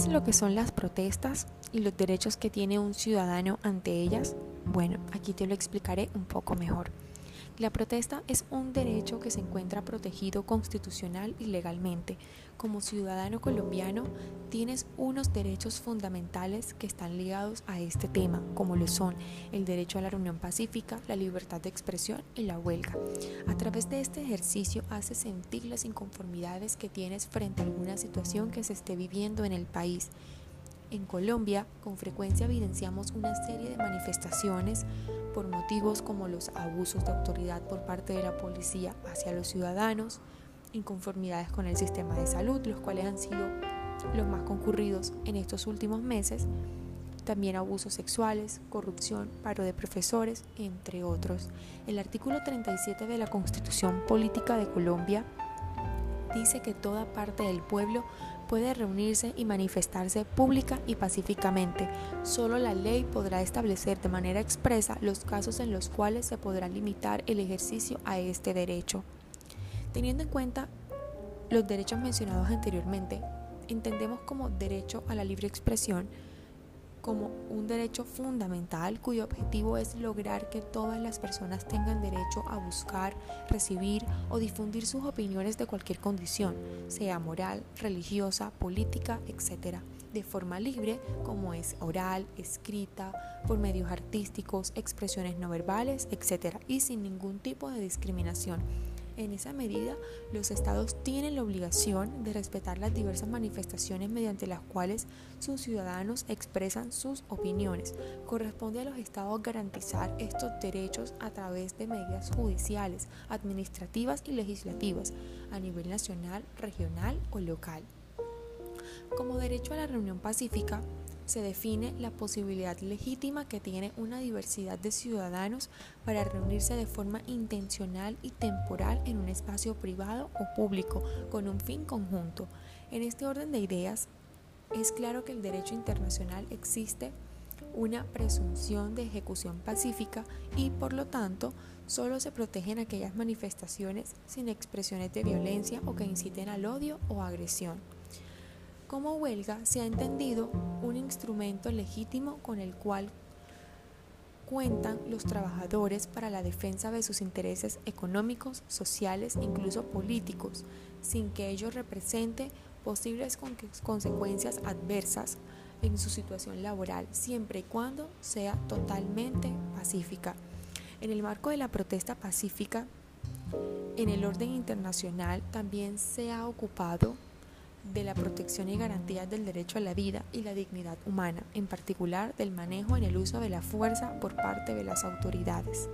¿Sabes lo que son las protestas y los derechos que tiene un ciudadano ante ellas? Bueno, aquí te lo explicaré un poco mejor. La protesta es un derecho que se encuentra protegido constitucional y legalmente. Como ciudadano colombiano, tienes unos derechos fundamentales que están ligados a este tema, como lo son el derecho a la reunión pacífica, la libertad de expresión y la huelga. A través de este ejercicio haces sentir las inconformidades que tienes frente a alguna situación que se esté viviendo en el país. En Colombia, con frecuencia evidenciamos una serie de manifestaciones por motivos como los abusos de autoridad por parte de la policía hacia los ciudadanos, inconformidades con el sistema de salud, los cuales han sido los más concurridos en estos últimos meses, también abusos sexuales, corrupción, paro de profesores, entre otros. El artículo 37 de la Constitución Política de Colombia dice que toda parte del pueblo puede reunirse y manifestarse pública y pacíficamente. Solo la ley podrá establecer de manera expresa los casos en los cuales se podrá limitar el ejercicio a este derecho. Teniendo en cuenta los derechos mencionados anteriormente, entendemos como derecho a la libre expresión como un derecho fundamental cuyo objetivo es lograr que todas las personas tengan derecho a buscar, recibir o difundir sus opiniones de cualquier condición, sea moral, religiosa, política, etc., de forma libre como es oral, escrita, por medios artísticos, expresiones no verbales, etc., y sin ningún tipo de discriminación en esa medida, los estados tienen la obligación de respetar las diversas manifestaciones mediante las cuales sus ciudadanos expresan sus opiniones. Corresponde a los estados garantizar estos derechos a través de medidas judiciales, administrativas y legislativas a nivel nacional, regional o local. Como derecho a la reunión pacífica, se define la posibilidad legítima que tiene una diversidad de ciudadanos para reunirse de forma intencional y temporal en un espacio privado o público con un fin conjunto. En este orden de ideas, es claro que el derecho internacional existe una presunción de ejecución pacífica y por lo tanto solo se protegen aquellas manifestaciones sin expresiones de violencia o que inciten al odio o agresión. Como huelga se ha entendido un instrumento legítimo con el cual cuentan los trabajadores para la defensa de sus intereses económicos, sociales incluso políticos, sin que ello represente posibles consecuencias adversas en su situación laboral, siempre y cuando sea totalmente pacífica. En el marco de la protesta pacífica, en el orden internacional también se ha ocupado de la protección y garantía del derecho a la vida y la dignidad humana, en particular del manejo en el uso de la fuerza por parte de las autoridades.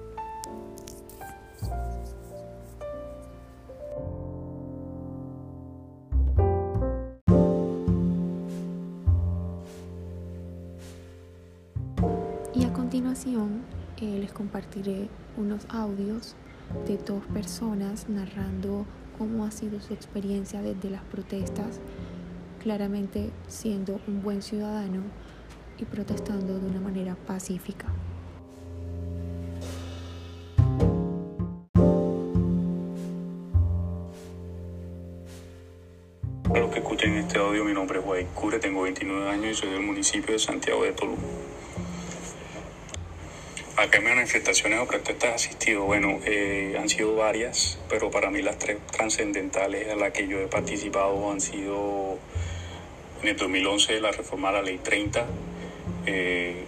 Y a continuación eh, les compartiré unos audios de dos personas narrando cómo ha sido su experiencia desde las protestas, claramente siendo un buen ciudadano y protestando de una manera pacífica. Para los que escuchen este audio, mi nombre es Guay Cure, tengo 29 años y soy del municipio de Santiago de Tolú. ¿A qué manifestaciones o protestas asistido? Bueno, eh, han sido varias, pero para mí las tres trascendentales a las que yo he participado han sido en el 2011 la reforma a la ley 30, eh,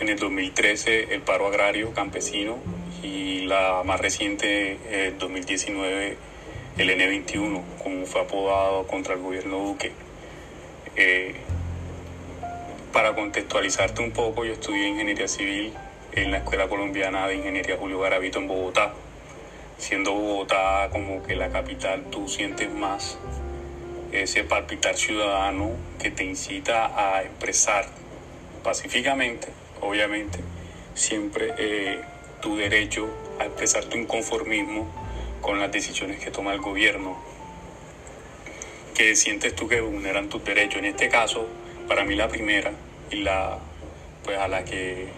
en el 2013 el paro agrario campesino y la más reciente, el 2019, el N21, como fue apodado contra el gobierno Duque. Eh, para contextualizarte un poco, yo estudié ingeniería civil en la Escuela Colombiana de Ingeniería Julio Garavito en Bogotá. Siendo Bogotá como que la capital, tú sientes más ese palpitar ciudadano que te incita a expresar pacíficamente, obviamente, siempre eh, tu derecho a expresar tu inconformismo con las decisiones que toma el gobierno, que sientes tú que vulneran tus derechos. En este caso, para mí la primera y la pues a la que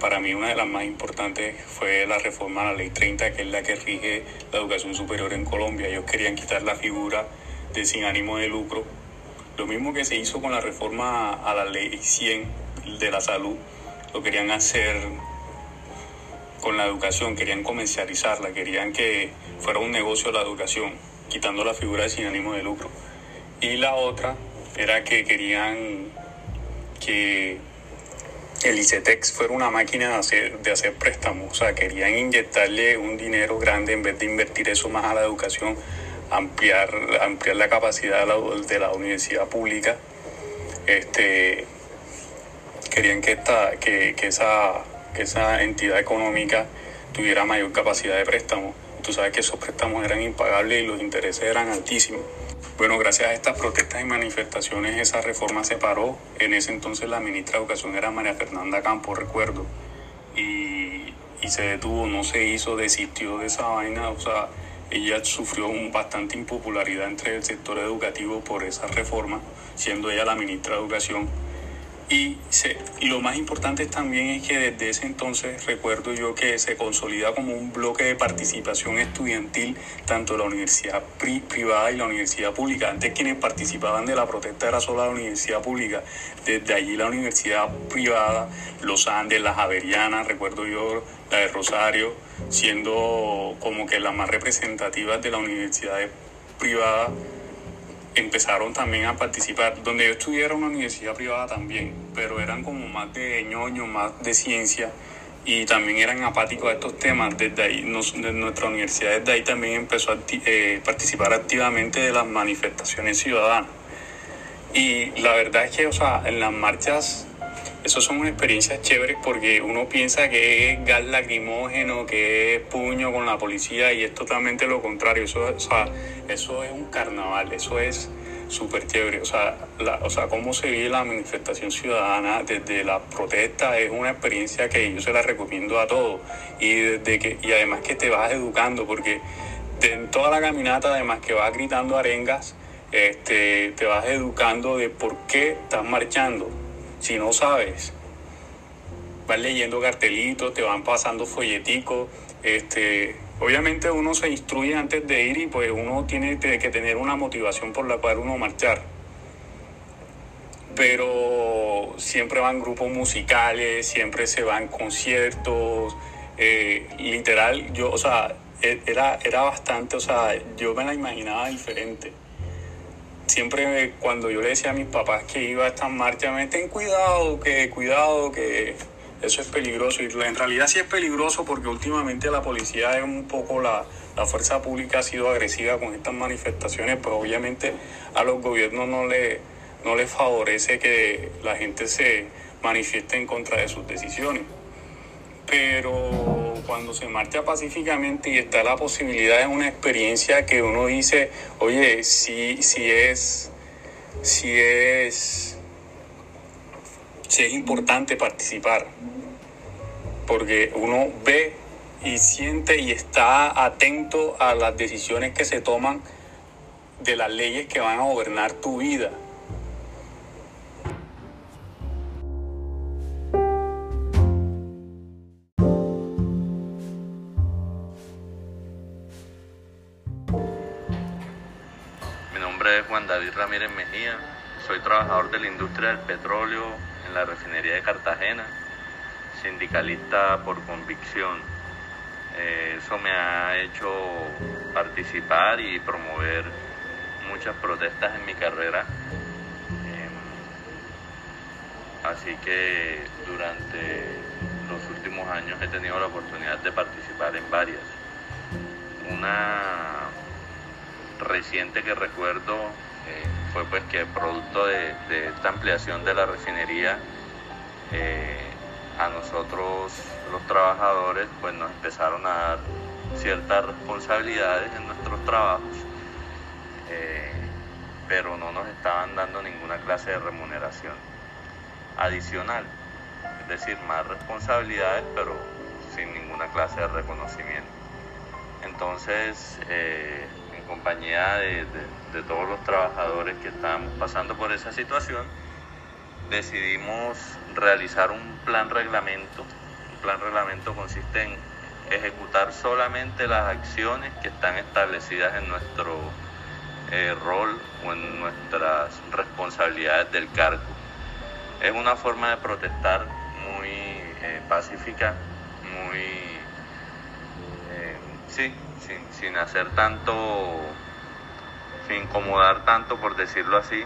para mí una de las más importantes fue la reforma a la ley 30 que es la que rige la educación superior en Colombia ellos querían quitar la figura de sin ánimo de lucro Lo mismo que se hizo con la reforma a la ley 100 de la salud, lo querían hacer con la educación, querían comercializarla, querían que fuera un negocio la educación, quitando la figura de sin ánimo de lucro. Y la otra era que querían que el ICETEX fuera una máquina de hacer, de hacer préstamos, o sea, querían inyectarle un dinero grande en vez de invertir eso más a la educación, ampliar, ampliar la capacidad de la, de la universidad pública. Este, querían que, esta, que, que, esa, que esa entidad económica tuviera mayor capacidad de préstamo. Tú sabes que esos préstamos eran impagables y los intereses eran altísimos. Bueno, gracias a estas protestas y manifestaciones esa reforma se paró. En ese entonces la ministra de Educación era María Fernanda Campos, recuerdo. Y, y se detuvo, no se hizo, desistió de esa vaina. O sea, ella sufrió un, bastante impopularidad entre el sector educativo por esa reforma, siendo ella la ministra de Educación y, se, lo más importante también es que desde ese entonces recuerdo yo que se consolida como un bloque de participación estudiantil tanto la universidad privada y la universidad pública. Antes quienes participaban de la protesta era solo la universidad pública. Desde allí la universidad privada, los Andes, las Averianas, recuerdo yo la de Rosario, siendo como que las más representativas de la universidad privada empezaron también a participar. Donde yo estudié era una universidad privada también, pero eran como más de ñoño, más de ciencia y también eran apáticos a estos temas. Desde ahí, nuestra universidad desde ahí también empezó a eh, participar activamente de las manifestaciones ciudadanas. Y la verdad es que, o sea, en las marchas, eso son unas experiencias chéveres porque uno piensa que es gas lacrimógeno, que es puño con la policía y es totalmente lo contrario. Eso, o sea, eso es un carnaval, eso es súper chévere. O sea, o sea, cómo se vive la manifestación ciudadana desde la protesta es una experiencia que yo se la recomiendo a todos. Y, desde que, y además que te vas educando, porque en toda la caminata, además que vas gritando arengas, este, te vas educando de por qué estás marchando. Si no sabes, vas leyendo cartelitos, te van pasando folleticos, este, Obviamente uno se instruye antes de ir y pues uno tiene que tener una motivación por la cual uno marchar. Pero siempre van grupos musicales, siempre se van conciertos. Eh, literal, yo, o sea, e, era, era bastante, o sea, yo me la imaginaba diferente. Siempre cuando yo le decía a mis papás que iba a estas marchas, me ten cuidado, que cuidado, que eso es peligroso y en realidad sí es peligroso porque últimamente la policía es un poco la, la fuerza pública ha sido agresiva con estas manifestaciones, pues obviamente a los gobiernos no le, no les favorece que la gente se manifieste en contra de sus decisiones. Pero cuando se marcha pacíficamente y está la posibilidad de una experiencia que uno dice, oye, si, si es, si es sí es importante participar, porque uno ve y siente y está atento a las decisiones que se toman de las leyes que van a gobernar tu vida. Ramírez Mejía, soy trabajador de la industria del petróleo en la refinería de Cartagena, sindicalista por convicción. Eh, eso me ha hecho participar y promover muchas protestas en mi carrera. Eh, así que durante los últimos años he tenido la oportunidad de participar en varias. Una reciente que recuerdo eh, fue pues que producto de, esta ampliación de la refinería eh, a nosotros los trabajadores pues nos empezaron a dar ciertas responsabilidades en nuestros trabajos eh, pero no nos estaban dando ninguna clase de remuneración adicional es decir más responsabilidades pero sin ninguna clase de reconocimiento. Entonces compañía de, todos los trabajadores que estábamos pasando por esa situación, decidimos realizar un plan reglamento. Un plan reglamento consiste en ejecutar solamente las acciones que están establecidas en nuestro eh, rol o en nuestras responsabilidades del cargo. Es una forma de protestar muy eh, pacífica, muy, eh, sí, sin, hacer tanto, sin incomodar tanto, por decirlo así,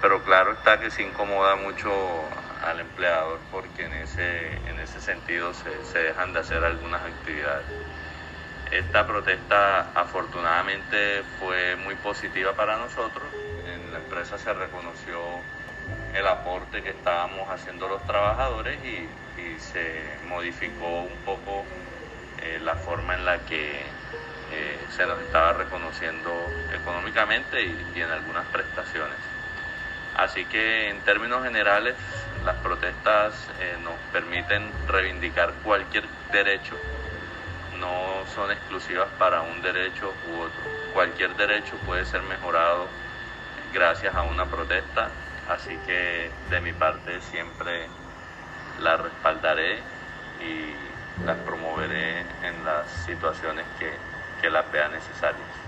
pero claro está que se incomoda mucho al empleador porque en ese, en ese sentido se, se dejan de hacer algunas actividades. Esta protesta afortunadamente fue muy positiva para nosotros. En la empresa se reconoció el aporte que estábamos haciendo los trabajadores y, se modificó un poco eh, la forma en la que eh, se nos estaba reconociendo económicamente y, en algunas prestaciones. Así que en términos generales las protestas eh, nos permiten reivindicar cualquier derecho no son exclusivas para un derecho u otro. Cualquier derecho puede ser mejorado gracias a una protesta, así que de mi parte siempre la respaldaré y las promoveré en las situaciones que, que las vea necesarias.